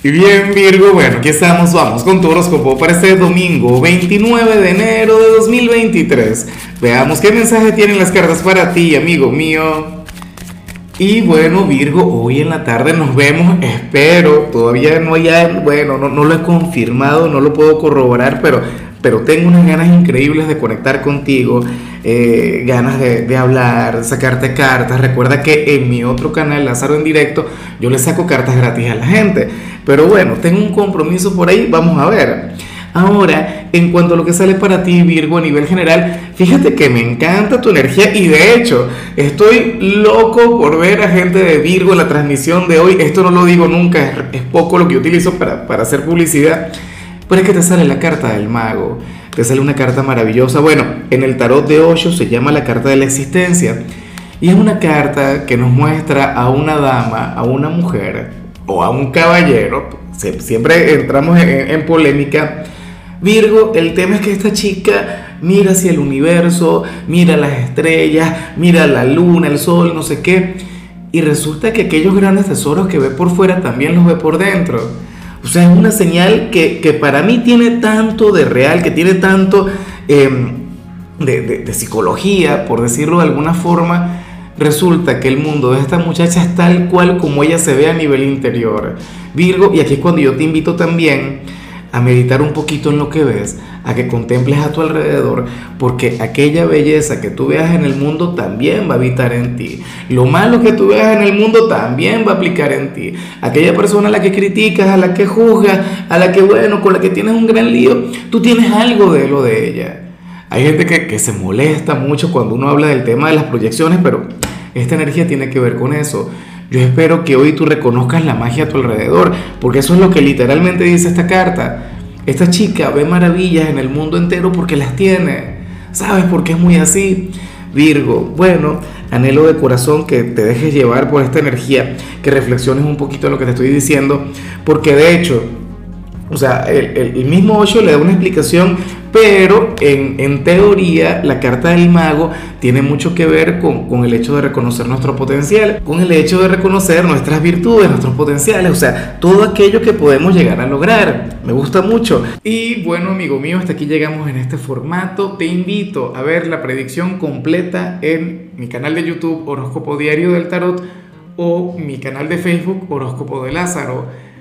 Y bien Virgo, bueno, aquí estamos, vamos con tu horóscopo para este domingo 29 de enero de 2023. Veamos qué mensaje tienen las cartas para ti, amigo mío. Y bueno, Virgo, hoy en la tarde nos vemos, espero, todavía no hay, bueno, no, no lo he confirmado, no lo puedo corroborar, pero pero tengo unas ganas increíbles de conectar contigo, eh, ganas de, hablar, sacarte cartas. Recuerda que en mi otro canal, Lázaro en directo, yo le saco cartas gratis a la gente. Pero bueno, tengo un compromiso por ahí, vamos a ver. Ahora, en cuanto a lo que sale para ti, Virgo, a nivel general, fíjate que me encanta tu energía y de hecho estoy loco por ver a gente de Virgo en la transmisión de hoy. Esto no lo digo nunca, es, poco lo que utilizo para, para hacer publicidad pero es que te sale la carta del mago, te sale una carta maravillosa. Bueno, en el tarot de Osho se llama la carta de la existencia. Y es una carta que nos muestra a una dama, a una mujer o a un caballero. Siempre entramos en, polémica. Virgo, el tema es que esta chica mira hacia el universo, mira las estrellas, mira la luna, el sol, no sé qué. Y resulta que aquellos grandes tesoros que ve por fuera también los ve por dentro. O sea, es una señal que, para mí tiene tanto de real, que tiene tanto em, de, psicología, por decirlo de alguna forma. Resulta que el mundo de esta muchacha es tal cual como ella se ve a nivel interior. Virgo, y aquí es cuando yo te invito también a meditar un poquito en lo que ves, a que contemples a tu alrededor, porque aquella belleza que tú veas en el mundo también va a habitar en ti. Lo malo que tú veas en el mundo también va a aplicar en ti. Aquella persona a la que criticas, a la que juzgas, a la que, bueno, con la que tienes un gran lío, tú tienes algo de lo de ella. Hay gente que, que se molesta mucho cuando uno habla del tema de las proyecciones, pero esta energía tiene que ver con eso. Yo espero que hoy tú reconozcas la magia a tu alrededor, porque eso es lo que literalmente dice esta carta. Esta chica ve maravillas en el mundo entero porque las tiene. ¿Sabes por qué es muy así? Virgo, bueno, anhelo de corazón que te dejes llevar por esta energía, que reflexiones un poquito lo que te estoy diciendo, porque de hecho, o sea, el, mismo Osho le da una explicación, pero en, teoría la carta del mago tiene mucho que ver con, con, el hecho de reconocer nuestro potencial, con el hecho de reconocer nuestras virtudes, nuestros potenciales, o sea, todo aquello que podemos llegar a lograr. Me gusta mucho. Y bueno, amigo mío, hasta aquí llegamos en este formato. Te invito a ver la predicción completa en mi canal de YouTube Horóscopo Diario del Tarot o mi canal de Facebook Horóscopo de Lázaro.